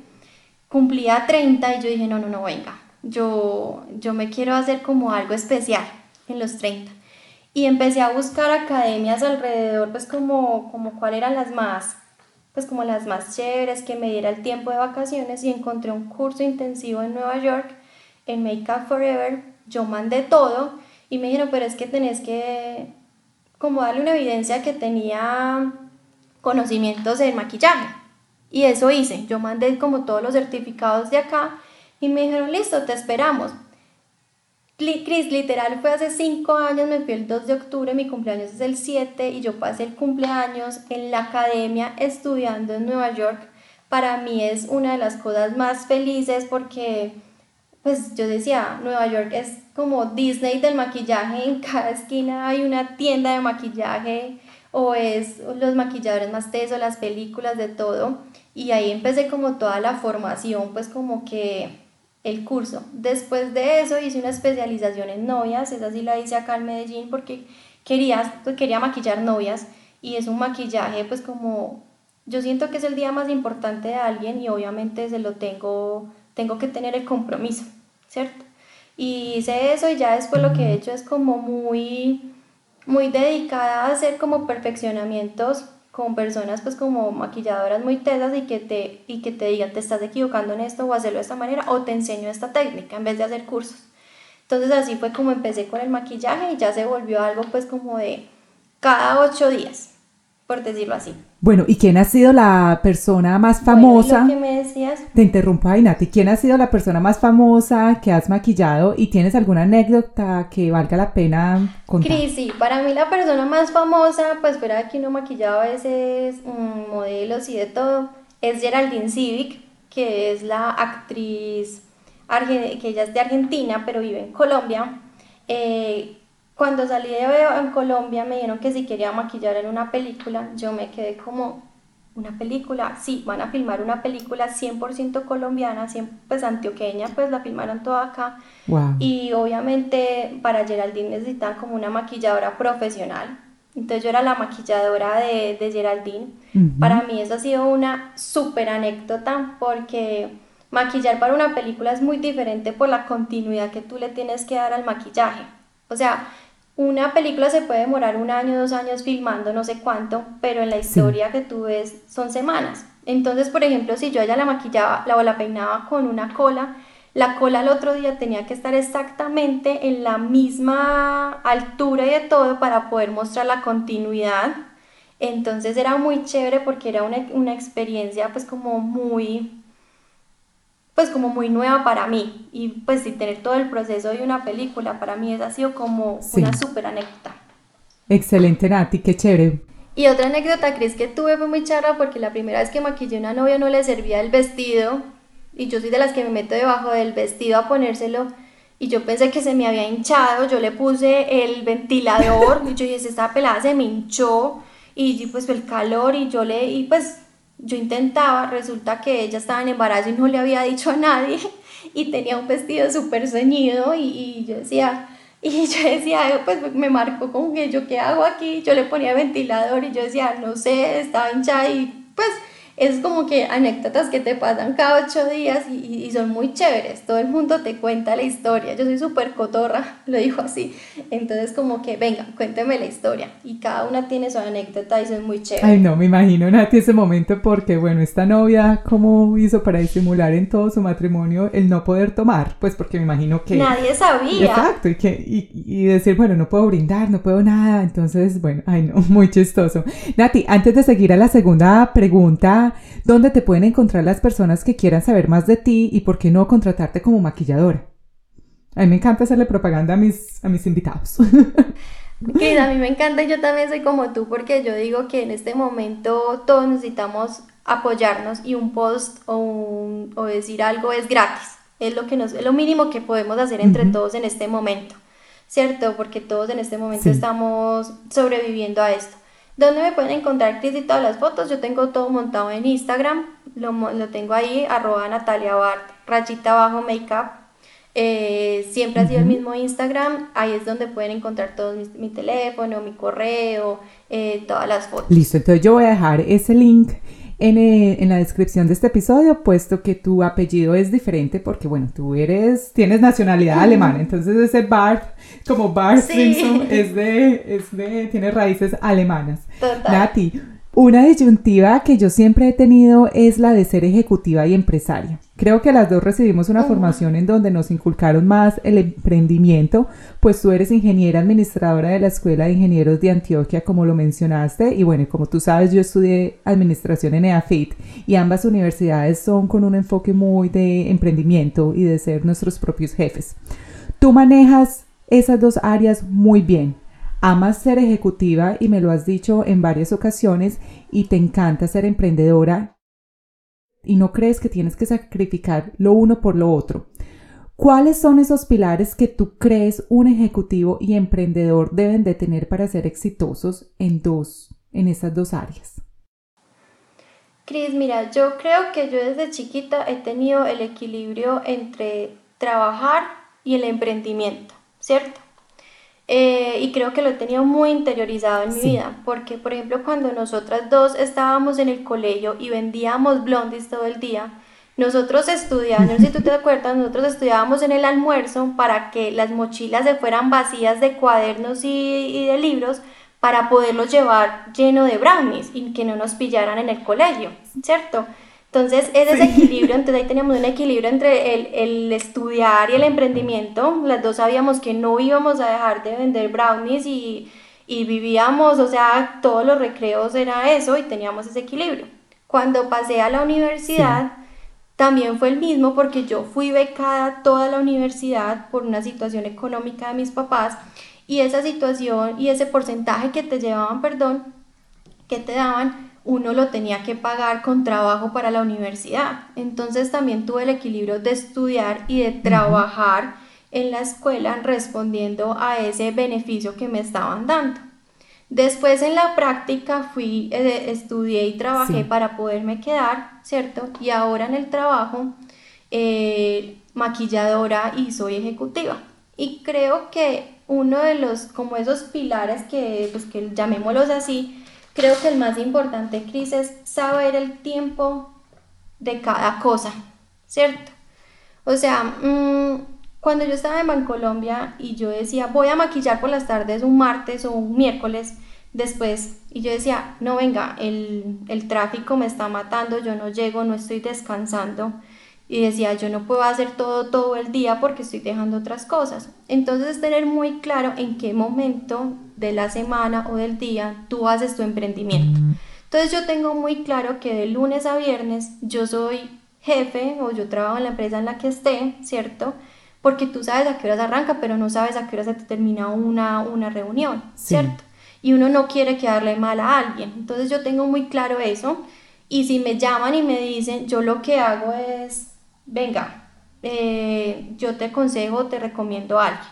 cumplía 30 y yo dije, no, no, no, venga, yo, yo me quiero hacer como algo especial en los 30. Y empecé a buscar academias alrededor, pues como, como cuál eran las más, pues como las más chéveres, que me diera el tiempo de vacaciones y encontré un curso intensivo en Nueva York, en Make Up Forever. Yo mandé todo y me dijeron, pero es que tenés que como darle una evidencia que tenía conocimientos de maquillaje. Y eso hice. Yo mandé como todos los certificados de acá y me dijeron, listo, te esperamos. Cris, literal fue hace 5 años, me fui el 2 de octubre, mi cumpleaños es el 7 y yo pasé el cumpleaños en la academia estudiando en Nueva York. Para mí es una de las cosas más felices porque pues yo decía, Nueva York es como Disney del maquillaje, en cada esquina hay una tienda de maquillaje o es los maquilladores más tesos, las películas, de todo. Y ahí empecé como toda la formación, pues como que el curso. Después de eso hice una especialización en novias, esa sí la hice acá en Medellín porque quería, pues quería maquillar novias y es un maquillaje pues como yo siento que es el día más importante de alguien y obviamente se lo tengo, tengo que tener el compromiso. ¿cierto? Y hice eso y ya después lo que he hecho es como muy, muy dedicada a hacer como perfeccionamientos con personas pues como maquilladoras muy tesas y que te, y que te digan te estás equivocando en esto o hacerlo de esta manera o te enseño esta técnica en vez de hacer cursos. Entonces así fue como empecé con el maquillaje y ya se volvió algo pues como de cada ocho días, por decirlo así. Bueno, ¿y quién ha sido la persona más famosa? Bueno, me decías. Te interrumpo, Ainati. ¿Quién ha sido la persona más famosa que has maquillado y tienes alguna anécdota que valga la pena contar? Cris, sí, para mí la persona más famosa, pues fuera que uno maquillaba a veces mm, modelos y de todo, es Geraldine Civic, que es la actriz que ella es de Argentina, pero vive en Colombia. Eh, cuando salí de en Colombia me dijeron que si quería maquillar en una película, yo me quedé como, una película, sí, van a filmar una película 100% colombiana, pues antioqueña, pues la filmaron toda acá. Y obviamente para Geraldine necesitan como una maquilladora profesional. Entonces yo era la maquilladora de, de Geraldine. Para mí eso ha sido una súper anécdota porque maquillar para una película es muy diferente por la continuidad que tú le tienes que dar al maquillaje. O sea, una película se puede demorar un año, dos años filmando, no sé cuánto, pero en la historia que tú ves son semanas. Entonces, por ejemplo, si yo ella la maquillaba la, o la peinaba con una cola, la cola al otro día tenía que estar exactamente en la misma altura y de todo para poder mostrar la continuidad. Entonces era muy chévere porque era una, una experiencia pues como muy pues como muy nueva para mí y pues si tener todo el proceso de una película para mí ha sido como una súper anécdota. Excelente Nati, qué chévere. Y otra anécdota, ¿crees que tuve fue muy charra porque la primera vez que maquillé a una novia no le servía el vestido y yo soy de las que me meto debajo del vestido a ponérselo y yo pensé que se me había hinchado, yo le puse el ventilador y yo dije, esta pelada se me hinchó y pues el calor y yo le, y pues yo intentaba, resulta que ella estaba en embarazo y no le había dicho a nadie y tenía un vestido súper ceñido y, yo decía, y yo decía, pues me marcó como que yo qué hago aquí, yo le ponía ventilador y yo decía, no sé, estaba hinchada y pues es como que anécdotas que te pasan cada ocho días y, y, son muy chéveres. Todo el mundo te cuenta la historia. Yo soy súper cotorra, lo dijo así. Entonces como que, venga, cuénteme la historia. Y cada una tiene su anécdota y eso es muy chévere. Ay, no, me imagino, Nati, ese momento porque, bueno, esta novia, ¿cómo hizo para disimular en todo su matrimonio el no poder tomar? Pues porque me imagino que... Nadie sabía. Exacto, y, que, y, y decir, bueno, no puedo brindar, no puedo nada. Entonces, bueno, ay, no, muy chistoso. Nati, antes de seguir a la segunda pregunta, dónde te pueden encontrar las personas que quieran saber más de ti y por qué no contratarte como maquilladora. A mí me encanta hacerle propaganda a mis, a mis invitados. Cris, a mí me encanta y yo también soy como tú porque yo digo que en este momento todos necesitamos apoyarnos y un post o, un, o decir algo es gratis. Es lo, que nos, es lo mínimo que podemos hacer entre todos en este momento, ¿cierto? Porque todos en este momento estamos sobreviviendo a esto. ¿Dónde me pueden encontrar Cris y todas las fotos? Yo tengo todo montado en Instagram, lo, lo tengo ahí, arroba Natalia Bart, rayita abajo makeup, eh, siempre ha sido el mismo Instagram, ahí es donde pueden encontrar todo mi, teléfono, mi correo, eh, todas las fotos. Listo, entonces yo voy a dejar ese link en, eh, en, la descripción de este episodio, puesto que tu apellido es diferente, porque bueno, tú eres, tienes nacionalidad alemana, entonces ese Bart, como Bart Simpson, es de, es de, tiene raíces alemanas. Total. Nati, una disyuntiva que yo siempre he tenido es la de ser ejecutiva y empresaria. Creo que las dos recibimos una formación en donde nos inculcaron más el emprendimiento, pues tú eres ingeniera administradora de la Escuela de Ingenieros de Antioquia, como lo mencionaste, y bueno, como tú sabes, yo estudié administración en EAFIT y ambas universidades son con un enfoque muy de emprendimiento y de ser nuestros propios jefes. Tú manejas esas dos áreas muy bien. Amas ser ejecutiva y me lo has dicho en varias ocasiones y te encanta ser emprendedora y no crees que tienes que sacrificar lo uno por lo otro. ¿Cuáles son esos pilares que tú crees un ejecutivo y emprendedor deben de tener para ser exitosos en dos, en esas dos áreas? Cris, mira, yo creo que yo desde chiquita he tenido el equilibrio entre trabajar y el emprendimiento, ¿cierto? Eh, y creo que lo he tenido muy interiorizado en mi vida, porque por ejemplo cuando nosotras dos estábamos en el colegio y vendíamos blondies todo el día, nosotros estudiábamos, no sé si tú te acuerdas, nosotros estudiábamos en el almuerzo para que las mochilas se fueran vacías de cuadernos y, y de libros para poderlos llevar lleno de brownies y que no nos pillaran en el colegio, ¿cierto? Entonces, es ese equilibrio, entonces ahí teníamos un equilibrio entre el, el, estudiar y el emprendimiento. Las dos sabíamos que no íbamos a dejar de vender brownies y, y vivíamos, o sea, todos los recreos era eso y teníamos ese equilibrio. Cuando pasé a la universidad, también fue el mismo porque yo fui becada toda la universidad por una situación económica de mis papás y esa situación y ese porcentaje que te llevaban, perdón, que te daban, uno lo tenía que pagar con trabajo para la universidad. Entonces también tuve el equilibrio de estudiar y de trabajar en la escuela respondiendo a ese beneficio que me estaban dando. Después en la práctica fui, eh, estudié y trabajé para poderme quedar, ¿cierto? Y ahora en el trabajo, eh, maquilladora y soy ejecutiva. Y creo que uno de los, como esos pilares que, pues que llamémoslos así, Creo que el más importante, Cris, es saber el tiempo de cada cosa, ¿cierto? O sea, mm, cuando yo estaba en Bancolombia y yo decía, voy a maquillar por las tardes un martes o un miércoles después, y yo decía, no venga, el, el tráfico me está matando, yo no llego, no estoy descansando y decía, yo no puedo hacer todo todo el día porque estoy dejando otras cosas. Entonces es tener muy claro en qué momento de la semana o del día tú haces tu emprendimiento. Entonces yo tengo muy claro que de lunes a viernes yo soy jefe o yo trabajo en la empresa en la que esté, ¿cierto? Porque tú sabes a qué horas arranca, pero no sabes a qué hora se te termina una, una reunión, ¿cierto? Y uno no quiere quedarle mal a alguien. Entonces yo tengo muy claro eso. Y si me llaman y me dicen, yo lo que hago es venga, eh, yo te aconsejo, te recomiendo a alguien.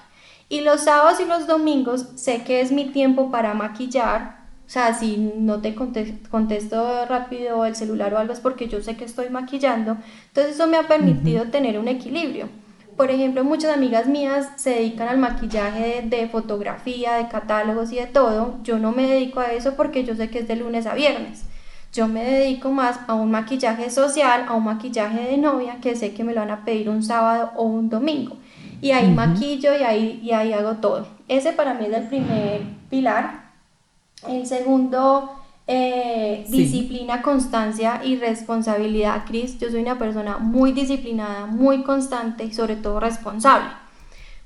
Y los sábados y los domingos sé que es mi tiempo para maquillar. O sea, si no te contesto rápido el celular o algo es porque yo sé que estoy maquillando. Entonces eso me ha permitido tener un equilibrio. Por ejemplo, muchas amigas mías se dedican al maquillaje de, de, fotografía, de catálogos y de todo. Yo no me dedico a eso porque yo sé que es de lunes a viernes. Yo me dedico más a un maquillaje social, a un maquillaje de novia, que sé que me lo van a pedir un sábado o un domingo. Y ahí maquillo y ahí, y ahí hago todo. Ese para mí es el primer pilar. El segundo, eh, disciplina, constancia y responsabilidad, Cris. Yo soy una persona muy disciplinada, muy constante y sobre todo responsable.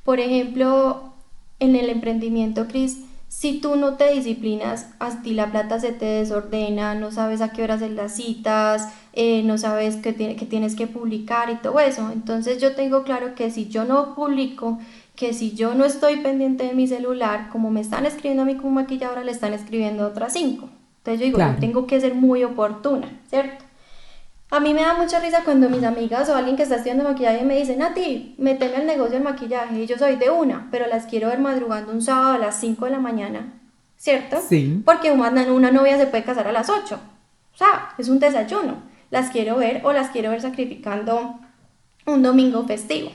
Por ejemplo, en el emprendimiento, Cris, si tú no te disciplinas, a ti la plata se te desordena, no sabes a qué horas en las citas, eh, no sabes qué, que tienes que publicar y todo eso. Entonces yo tengo claro que si yo no publico, que si yo no estoy pendiente de mi celular, como me están escribiendo a mí como maquilladora, le están escribiendo otras cinco. Entonces yo digo, yo tengo que ser muy oportuna, ¿cierto? A mí me da mucha risa cuando mis amigas o alguien que está estudiando maquillaje me dicen, a ti, meteme al negocio del maquillaje. Y yo soy de una, pero las quiero ver madrugando un sábado a las 5 de la mañana, ¿cierto? Sí. Porque una, una novia se puede casar a las 8. O sea, es un desayuno. Las quiero ver o las quiero ver sacrificando un domingo festivo.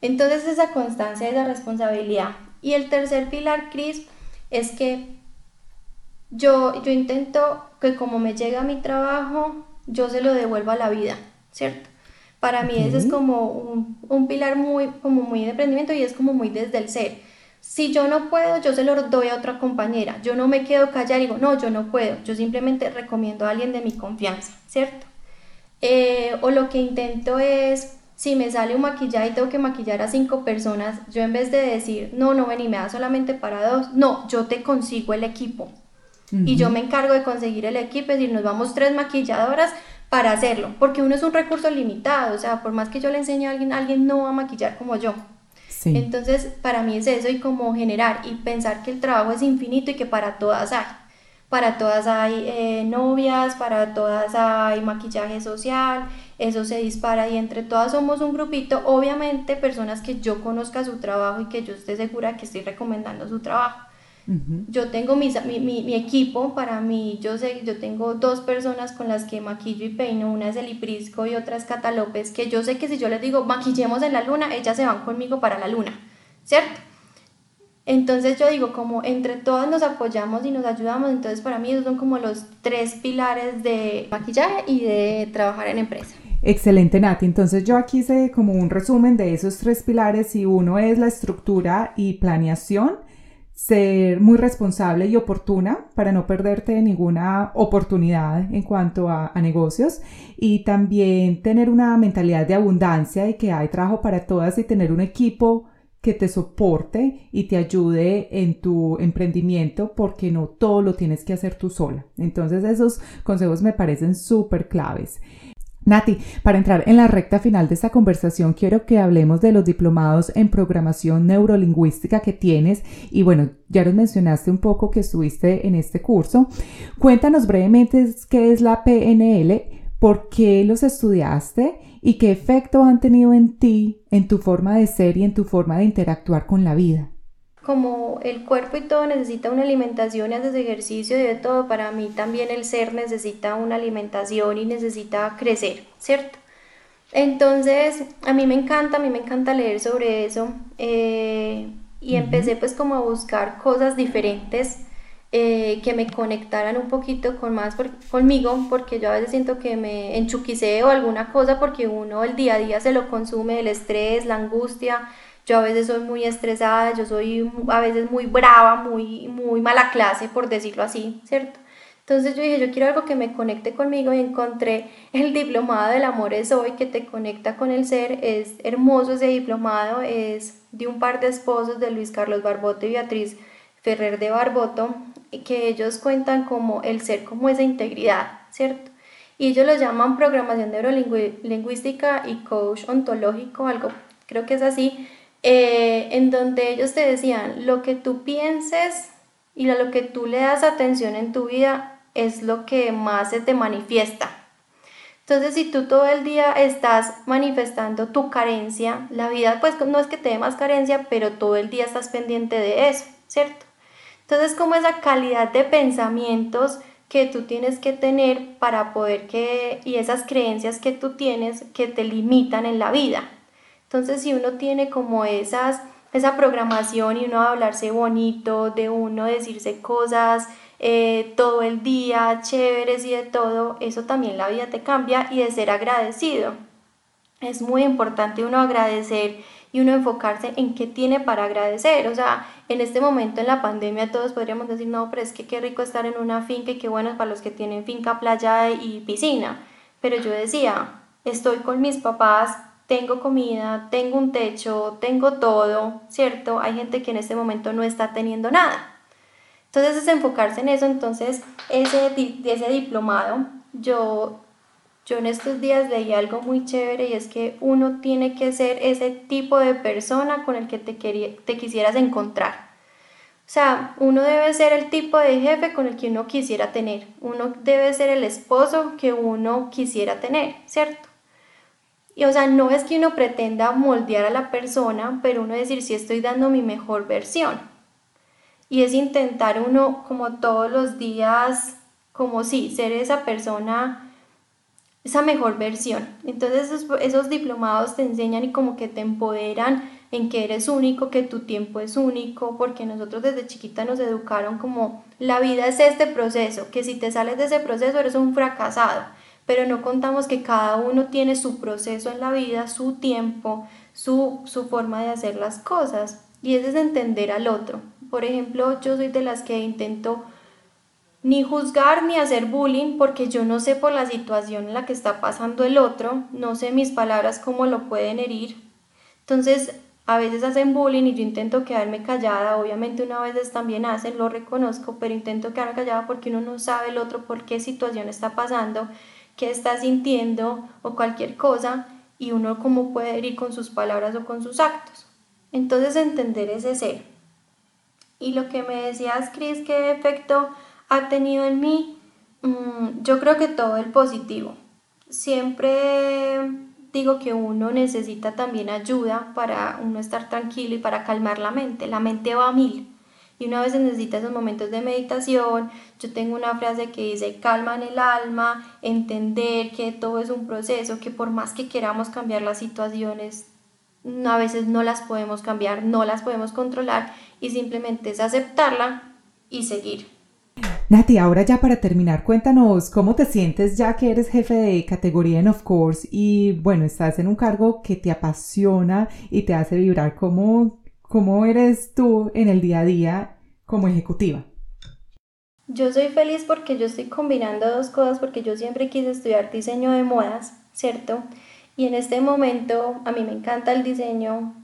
Entonces esa constancia, esa responsabilidad. Y el tercer pilar, Cris, es que yo, yo intento que como me llega mi trabajo, yo se lo devuelvo a la vida, ¿cierto? Para mí ese es como un, pilar muy, como muy de emprendimiento y es como muy desde el ser. Si yo no puedo, yo se lo doy a otra compañera. Yo no me quedo callada y digo, no, yo no puedo. Yo simplemente recomiendo a alguien de mi confianza, ¿cierto? Eh, o lo que intento es, si me sale un maquillaje y tengo que maquillar a cinco personas, yo en vez de decir, no, no ven y me da solamente para dos, no, yo te consigo el equipo y yo me encargo de conseguir el equipo, es decir, nos vamos tres maquilladoras para hacerlo, porque uno es un recurso limitado, o sea, por más que yo le enseñe a alguien, alguien no va a maquillar como yo. Entonces, para mí es eso y como generar y pensar que el trabajo es infinito y que para todas hay. Para todas hay eh, novias, para todas hay maquillaje social, eso se dispara y entre todas somos un grupito, obviamente personas que yo conozca su trabajo y que yo esté segura que estoy recomendando su trabajo. Yo tengo mi, mi, equipo, para mí, yo sé, yo tengo dos personas con las que maquillo y peino, una es Eliprisco y otra es Cata López, que yo sé que si yo les digo maquillemos en la luna, ellas se van conmigo para la luna, ¿cierto? Entonces yo digo, como entre todas nos apoyamos y nos ayudamos, entonces para mí esos son como los tres pilares de maquillaje y de trabajar en empresa. Excelente, Nati. Entonces yo aquí hice como un resumen de esos tres pilares y uno es la estructura y planeación ser muy responsable y oportuna para no perderte ninguna oportunidad en cuanto a, negocios y también tener una mentalidad de abundancia y que hay trabajo para todas y tener un equipo que te soporte y te ayude en tu emprendimiento porque no todo lo tienes que hacer tú sola. Entonces esos consejos me parecen súper claves. Nati, para entrar en la recta final de esta conversación, quiero que hablemos de los diplomados en programación neurolingüística que tienes y bueno, ya nos mencionaste un poco que estuviste en este curso. Cuéntanos brevemente qué es la PNL, por qué los estudiaste y qué efecto han tenido en ti, en tu forma de ser y en tu forma de interactuar con la vida como el cuerpo y todo necesita una alimentación y haces ejercicio y de todo, para mí también el ser necesita una alimentación y necesita crecer, ¿cierto? Entonces, a mí me encanta, a mí me encanta leer sobre eso eh, y empecé pues como a buscar cosas diferentes eh, que me conectaran un poquito con más conmigo, porque yo a veces siento que me enchuquiceo alguna cosa porque uno el día a día se lo consume, el estrés, la angustia, yo a veces soy muy estresada, yo soy a veces muy brava, muy, muy mala clase, por decirlo así, ¿cierto? Entonces yo dije, yo quiero algo que me conecte conmigo y encontré el diplomado del amor es hoy que te conecta con el ser. Es hermoso ese diplomado, es de un par de esposos de Luis Carlos Barboto y Beatriz Ferrer de Barboto, que ellos cuentan como el ser, como esa integridad, ¿cierto? Y ellos lo llaman programación neurolingüística y coach ontológico, algo creo que es así, eh, en donde ellos te decían, lo que tú pienses y lo que tú le das atención en tu vida es lo que más se te manifiesta. Entonces, si tú todo el día estás manifestando tu carencia, la vida pues no es que te dé más carencia, pero todo el día estás pendiente de eso, ¿cierto? Entonces, como esa calidad de pensamientos que tú tienes que tener para poder que, y esas creencias que tú tienes que te limitan en la vida. Entonces, si uno tiene como esas, esa programación y uno hablarse bonito, de uno decirse cosas eh, todo el día, chéveres y de todo, eso también la vida te cambia y de ser agradecido. Es muy importante uno agradecer y uno enfocarse en qué tiene para agradecer. O sea, en este momento en la pandemia todos podríamos decir, no, pero es que qué rico estar en una finca y qué bueno para los que tienen finca, playa y piscina. Pero yo decía, estoy con mis papás, tengo comida, tengo un techo, tengo todo, ¿cierto? Hay gente que en este momento no está teniendo nada. Entonces es enfocarse en eso, entonces ese, ese diplomado yo, Yo en estos días leí algo muy chévere y es que uno tiene que ser ese tipo de persona con el que te, te quisieras encontrar. O sea, uno debe ser el tipo de jefe con el que uno quisiera tener. Uno debe ser el esposo que uno quisiera tener, ¿cierto? Y o sea, no es que uno pretenda moldear a la persona, pero uno decir si estoy dando mi mejor versión. Y es intentar uno como todos los días, como si ser esa persona esa mejor versión. Entonces esos, diplomados te enseñan y como que te empoderan en que eres único, que tu tiempo es único, porque nosotros desde chiquita nos educaron como la vida es este proceso, que si te sales de ese proceso eres un fracasado, pero no contamos que cada uno tiene su proceso en la vida, su tiempo, su, su forma de hacer las cosas, y es de entender al otro. Por ejemplo, yo soy de las que intento ni juzgar ni hacer bullying porque yo no sé por la situación en la que está pasando el otro, no sé mis palabras cómo lo pueden herir. Entonces, a veces hacen bullying y yo intento quedarme callada, obviamente una vez también hacen, lo reconozco, pero intento quedarme callada porque uno no sabe el otro por qué situación está pasando, qué está sintiendo o cualquier cosa y uno cómo puede herir con sus palabras o con sus actos. Entonces, entender ese ser. Y lo que me decías, Cris, qué efecto ha tenido en mí, mm, yo creo que todo el positivo. Siempre digo que uno necesita también ayuda para uno estar tranquilo y para calmar la mente. La mente va a mil. Y una vez necesita esos momentos de meditación. Yo tengo una frase que dice, calma en el alma, entender que todo es un proceso, que por más que queramos cambiar las situaciones, a veces no las podemos cambiar, no las podemos controlar y simplemente es aceptarla y seguir. Nati, ahora ya para terminar, cuéntanos cómo te sientes ya que eres jefe de categoría en Of Course y bueno, estás en un cargo que te apasiona y te hace vibrar. ¿Cómo, cómo eres tú en el día a día como ejecutiva? Yo soy feliz porque yo estoy combinando dos cosas porque yo siempre quise estudiar diseño de modas, ¿cierto? Y en este momento a mí me encanta el diseño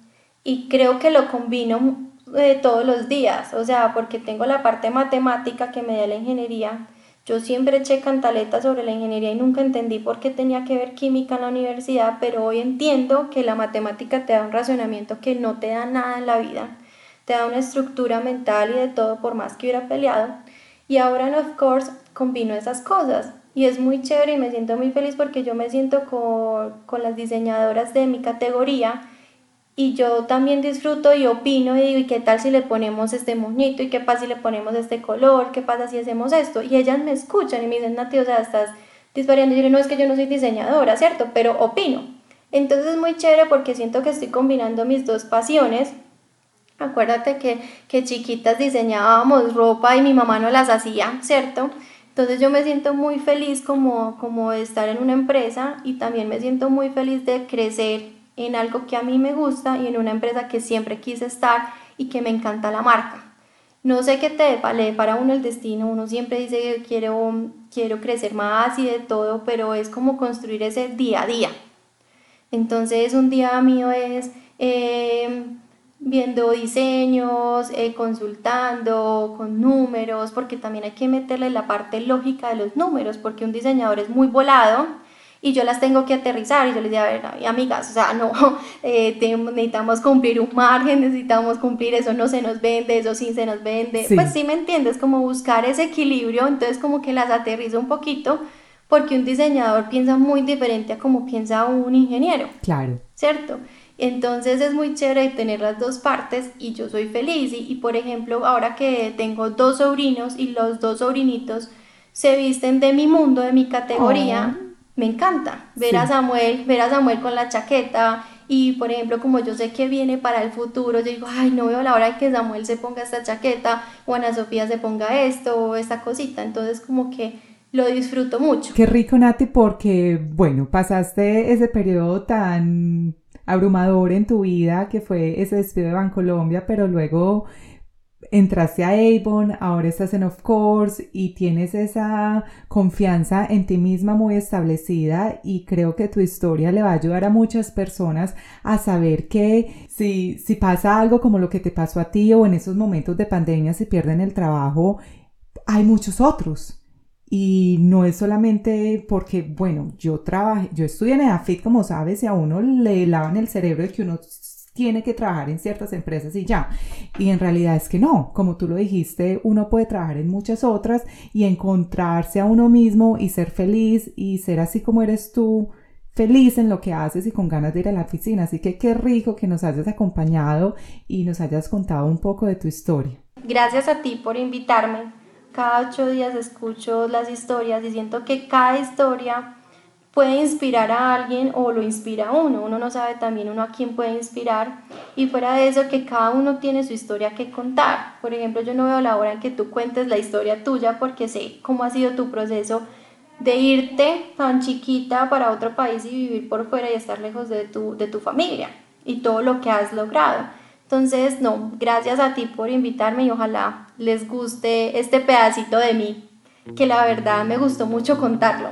y creo que lo combino eh, todos los días, o sea, porque tengo la parte matemática que me da la ingeniería. Yo siempre eché cantaletas sobre la ingeniería y nunca entendí por qué tenía que ver química en la universidad, pero hoy entiendo que la matemática te da un razonamiento que no te da nada en la vida, te da una estructura mental y de todo por más que hubiera peleado. Y ahora en Of Course combino esas cosas y es muy chévere y me siento muy feliz porque yo me siento con, con las diseñadoras de mi categoría y yo también disfruto y opino y digo, ¿y qué tal si le ponemos este moñito? ¿Y qué pasa si le ponemos este color? ¿Qué pasa si hacemos esto? Y ellas me escuchan y me dicen, Nati, o sea, estás disparando. Y yo no, es que yo no soy diseñadora, ¿cierto? Pero opino. Entonces es muy chévere porque siento que estoy combinando mis dos pasiones. Acuérdate que, que chiquitas diseñábamos ropa y mi mamá no las hacía, ¿cierto? Entonces yo me siento muy feliz como, como de estar en una empresa y también me siento muy feliz de crecer en algo que a mí me gusta y en una empresa que siempre quise estar y que me encanta la marca. No sé qué te vale para uno el destino, uno siempre dice quiero, quiero crecer más y de todo, pero es como construir ese día a día. Entonces un día mío es eh, viendo diseños, eh, consultando con números, porque también hay que meterle la parte lógica de los números, porque un diseñador es muy volado y yo las tengo que aterrizar y yo les digo, a ver, amigas, o sea, no, eh, necesitamos cumplir un margen, necesitamos cumplir, eso no se nos vende, eso sí se nos vende, pues sí me entiendes, como buscar ese equilibrio, entonces como que las aterrizo un poquito, porque un diseñador piensa muy diferente a como piensa un ingeniero. Claro. ¿Cierto? Entonces es muy chévere tener las dos partes y yo soy feliz. Y, y, por ejemplo, ahora que tengo dos sobrinos y los dos sobrinitos se visten de mi mundo, de mi categoría, oh me encanta ver a Samuel, ver a Samuel con la chaqueta y por ejemplo como yo sé que viene para el futuro, yo digo, ay, no veo la hora de que Samuel se ponga esta chaqueta o Ana Sofía se ponga esto o esta cosita, entonces como que lo disfruto mucho. Qué rico Nati porque bueno, pasaste ese periodo tan abrumador en tu vida que fue ese despido de Bancolombia, pero luego entraste a Avon, ahora estás en Of Course y tienes esa confianza en ti misma muy establecida y creo que tu historia le va a ayudar a muchas personas a saber que si, si pasa algo como lo que te pasó a ti o en esos momentos de pandemia se pierden el trabajo, hay muchos otros. Y no es solamente porque, bueno, yo trabajé, yo estudié en EDAFIT, como sabes, y a uno le lavan el cerebro de que uno tiene que trabajar en ciertas empresas y ya. Y en realidad es que no, como tú lo dijiste, uno puede trabajar en muchas otras y encontrarse a uno mismo y ser feliz y ser así como eres tú, feliz en lo que haces y con ganas de ir a la oficina. Así que qué rico que nos hayas acompañado y nos hayas contado un poco de tu historia. Gracias a ti por invitarme. Cada ocho días escucho las historias y siento que cada historia puede inspirar a alguien o lo inspira a uno. Uno no sabe también uno a quién puede inspirar. Y fuera de eso, que cada uno tiene su historia que contar. Por ejemplo, yo no veo la hora en que tú cuentes la historia tuya porque sé cómo ha sido tu proceso de irte tan chiquita para otro país y vivir por fuera y estar lejos de tu, de tu familia y todo lo que has logrado. Entonces, no, gracias a ti por invitarme y ojalá les guste este pedacito de mí, que la verdad me gustó mucho contarlo.